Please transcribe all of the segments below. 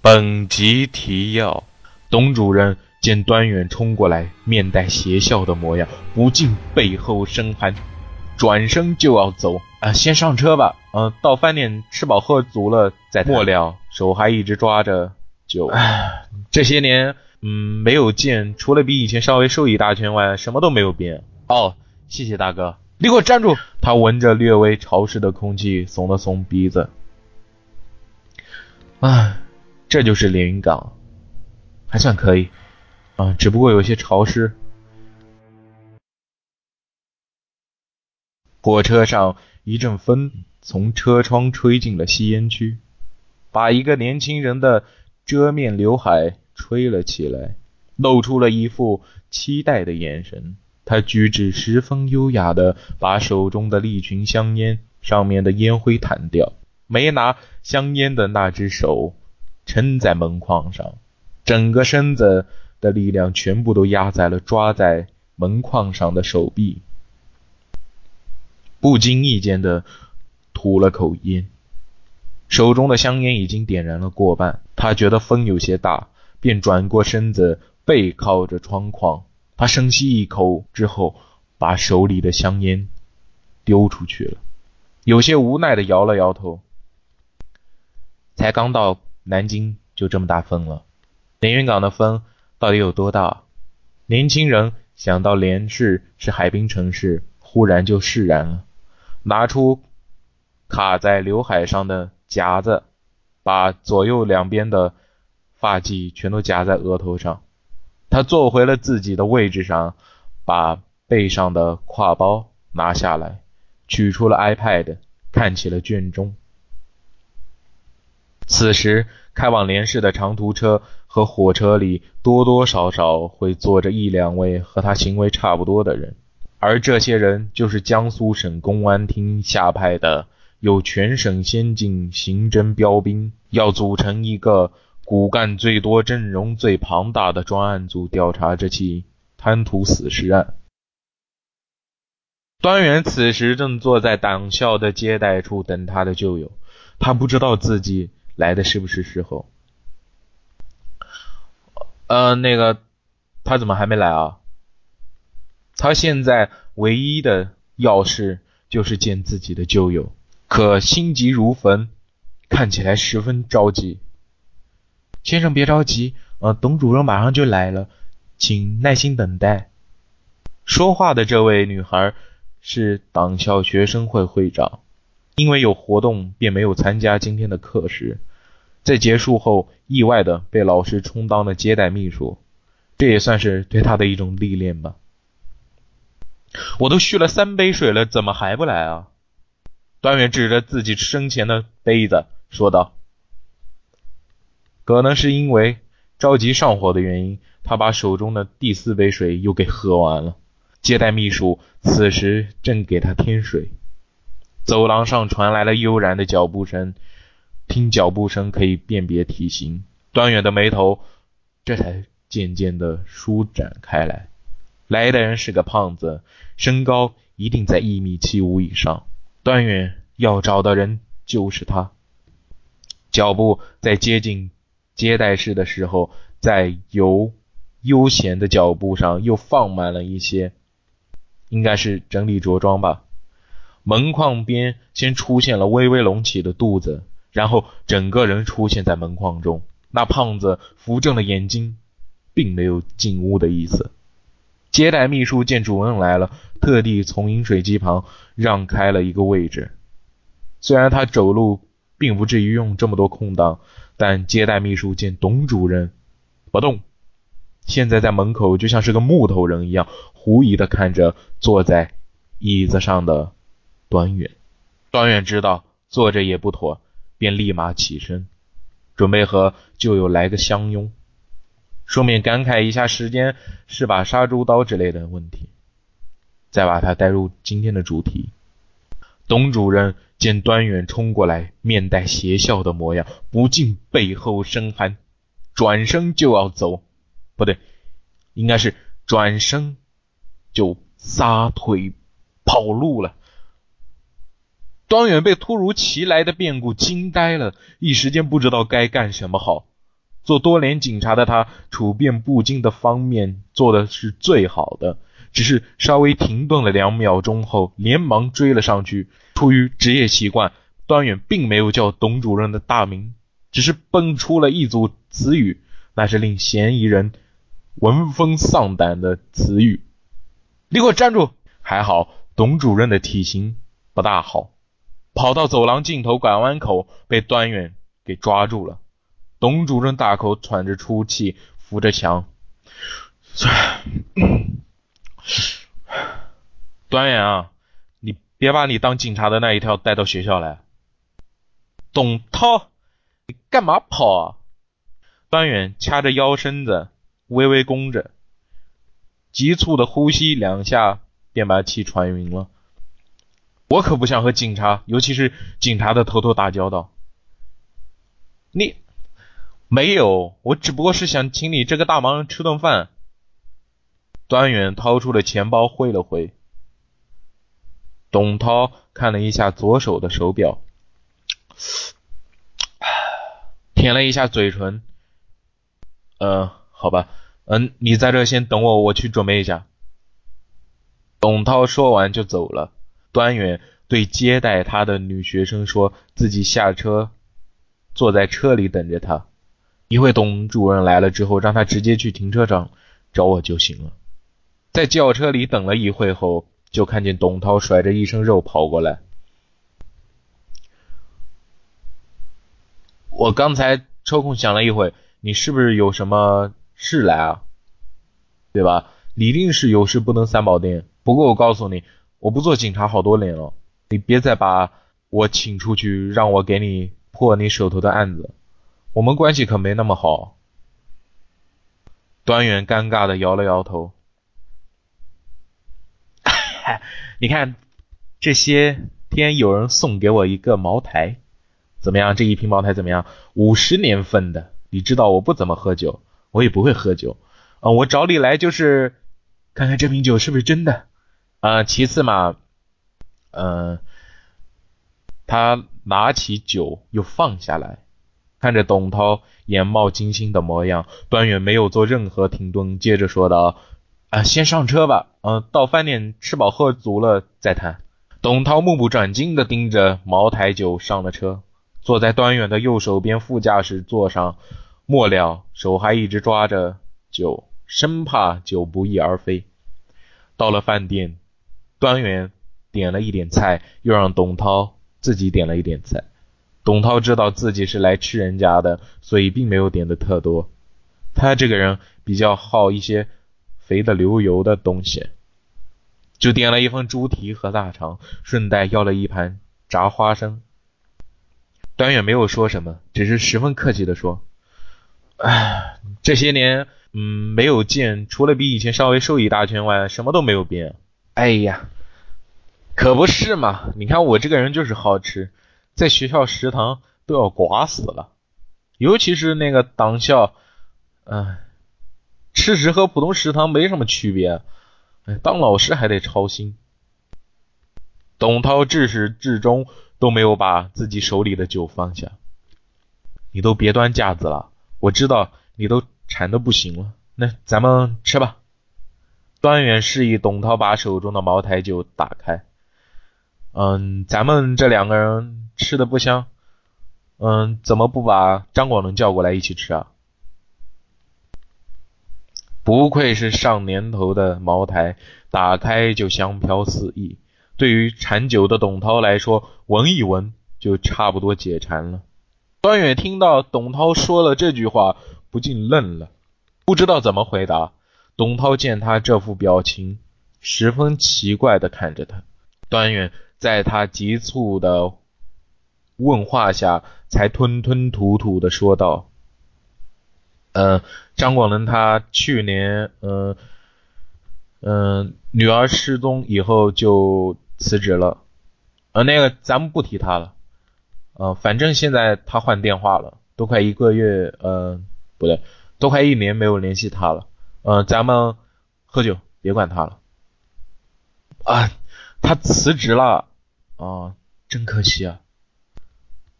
本集提要：董主任见端远冲过来，面带邪笑的模样，不禁背后生寒，转身就要走。啊，先上车吧。嗯，到饭店吃饱喝足了再末了，手还一直抓着酒。这些年，嗯，没有见，除了比以前稍微瘦一大圈外，什么都没有变。哦，谢谢大哥。你给我站住！他闻着略微潮湿的空气，耸了耸鼻子。啊，这就是连云港，还算可以。啊，只不过有些潮湿。火车上，一阵风从车窗吹进了吸烟区，把一个年轻人的遮面刘海吹了起来，露出了一副期待的眼神。他举止十分优雅的把手中的利群香烟上面的烟灰弹掉，没拿香烟的那只手撑在门框上，整个身子的力量全部都压在了抓在门框上的手臂，不经意间的吐了口烟，手中的香烟已经点燃了过半，他觉得风有些大，便转过身子背靠着窗框。他深吸一口之后，把手里的香烟丢出去了，有些无奈的摇了摇头。才刚到南京，就这么大风了。连云港的风到底有多大？年轻人想到连市是海滨城市，忽然就释然了，拿出卡在刘海上的夹子，把左右两边的发髻全都夹在额头上。他坐回了自己的位置上，把背上的挎包拿下来，取出了 iPad，看起了卷宗。此时，开往连市的长途车和火车里多多少少会坐着一两位和他行为差不多的人，而这些人就是江苏省公安厅下派的有全省先进刑侦标兵，要组成一个。骨干最多、阵容最庞大的专案组调查这起贪图死尸案。端元此时正坐在党校的接待处等他的旧友，他不知道自己来的是不是时候。呃，那个，他怎么还没来啊？他现在唯一的要事就是见自己的旧友，可心急如焚，看起来十分着急。先生别着急，呃，董主任马上就来了，请耐心等待。说话的这位女孩是党校学生会会长，因为有活动便没有参加今天的课时，在结束后意外的被老师充当了接待秘书，这也算是对他的一种历练吧。我都续了三杯水了，怎么还不来啊？段远指着自己身前的杯子说道。可能是因为着急上火的原因，他把手中的第四杯水又给喝完了。接待秘书此时正给他添水。走廊上传来了悠然的脚步声，听脚步声可以辨别体型。端远的眉头这才渐渐的舒展开来。来的人是个胖子，身高一定在一米七五以上。端远要找的人就是他。脚步在接近。接待室的时候，在由悠闲的脚步上又放慢了一些，应该是整理着装吧。门框边先出现了微微隆起的肚子，然后整个人出现在门框中。那胖子扶正了眼睛，并没有进屋的意思。接待秘书见主任来了，特地从饮水机旁让开了一个位置。虽然他走路并不至于用这么多空档。但接待秘书见董主任不动，现在在门口就像是个木头人一样，狐疑的看着坐在椅子上的端远。端远知道坐着也不妥，便立马起身，准备和旧友来个相拥，顺便感慨一下时间是把杀猪刀之类的问题，再把他带入今天的主题。董主任见端远冲过来，面带邪笑的模样，不禁背后生寒，转身就要走，不对，应该是转身就撒腿跑路了。端远被突如其来的变故惊呆了，一时间不知道该干什么好。做多年警察的他，处变不惊的方面做的是最好的，只是稍微停顿了两秒钟后，连忙追了上去。出于职业习惯，端远并没有叫董主任的大名，只是蹦出了一组词语，那是令嫌疑人闻风丧胆的词语。你给我站住！还好董主任的体型不大好，跑到走廊尽头拐弯口，被端远给抓住了。董主任大口喘着粗气，扶着墙。端远啊，你别把你当警察的那一套带到学校来。董涛，你干嘛跑啊？端远掐着腰身子，微微弓着，急促的呼吸两下，便把气喘匀了。我可不想和警察，尤其是警察的头头打交道。你。没有，我只不过是想请你这个大忙人吃顿饭。端远掏出了钱包，挥了挥。董涛看了一下左手的手表，舔了一下嘴唇。嗯，好吧，嗯，你在这先等我，我去准备一下。董涛说完就走了。端远对接待他的女学生说自己下车，坐在车里等着他。一会董主任来了之后，让他直接去停车场找我就行了。在轿车里等了一会后，就看见董涛甩着一身肉跑过来。我刚才抽空想了一会，你是不是有什么事来啊？对吧？一定是有事不能三宝殿。不过我告诉你，我不做警察好多年了，你别再把我请出去，让我给你破你手头的案子。我们关系可没那么好。端远尴尬的摇了摇头。你看，这些天有人送给我一个茅台，怎么样？这一瓶茅台怎么样？五十年份的。你知道我不怎么喝酒，我也不会喝酒。嗯，我找你来就是看看这瓶酒是不是真的。啊，其次嘛，嗯，他拿起酒又放下来。看着董涛眼冒金星的模样，端远没有做任何停顿，接着说道：“啊，先上车吧，嗯，到饭店吃饱喝足了再谈。”董涛目不转睛地盯着茅台酒，上了车，坐在端远的右手边副驾驶座上，末了手还一直抓着酒，生怕酒不翼而飞。到了饭店，端远点了一点菜，又让董涛自己点了一点菜。董涛知道自己是来吃人家的，所以并没有点的特多。他这个人比较好一些肥的流油的东西，就点了一份猪蹄和大肠，顺带要了一盘炸花生。端远没有说什么，只是十分客气的说：“哎，这些年，嗯，没有见，除了比以前稍微瘦一大圈外，什么都没有变。哎呀，可不是嘛！你看我这个人就是好吃。”在学校食堂都要刮死了，尤其是那个党校，嗯，吃食和普通食堂没什么区别，哎，当老师还得操心。董涛至始至终都没有把自己手里的酒放下。你都别端架子了，我知道你都馋的不行了，那咱们吃吧。端远示意董涛把手中的茅台酒打开。嗯，咱们这两个人。吃的不香，嗯，怎么不把张广伦叫过来一起吃啊？不愧是上年头的茅台，打开就香飘四溢。对于馋酒的董涛来说，闻一闻就差不多解馋了。端远听到董涛说了这句话，不禁愣了，不知道怎么回答。董涛见他这副表情，十分奇怪的看着他。端远在他急促的。问话下，才吞吞吐吐的说道：“嗯，张广能他去年，嗯嗯，女儿失踪以后就辞职了。呃，那个咱们不提他了。呃，反正现在他换电话了，都快一个月，嗯，不对，都快一年没有联系他了。嗯，咱们喝酒，别管他了。啊，他辞职了。啊，真可惜啊。”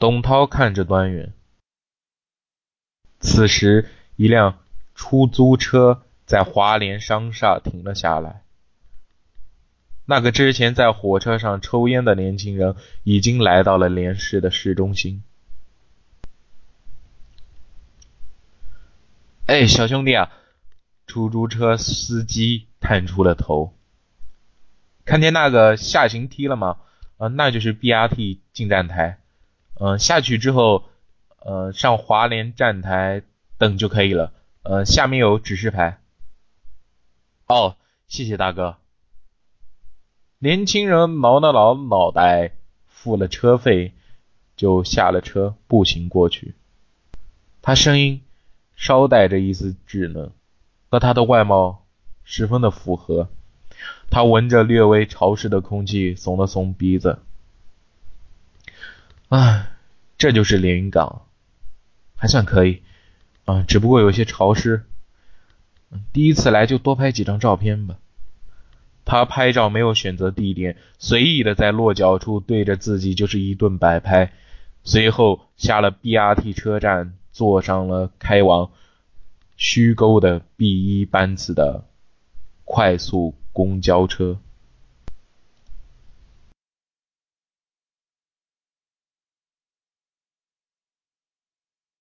董涛看着端远，此时，一辆出租车在华联商厦停了下来。那个之前在火车上抽烟的年轻人已经来到了连市的市中心。哎，小兄弟啊！出租车司机探出了头，看见那个下行梯了吗？呃，那就是 BRT 进站台。嗯，下去之后，呃，上华联站台等就可以了。呃，下面有指示牌。哦，谢谢大哥。年轻人挠了挠脑袋，付了车费，就下了车，步行过去。他声音稍带着一丝稚嫩，和他的外貌十分的符合。他闻着略微潮湿的空气，耸了耸鼻子。唉，这就是连云港，还算可以，啊，只不过有些潮湿。第一次来就多拍几张照片吧。他拍照没有选择地点，随意的在落脚处对着自己就是一顿摆拍。随后下了 BRT 车站，坐上了开往虚构的 B 一班次的快速公交车。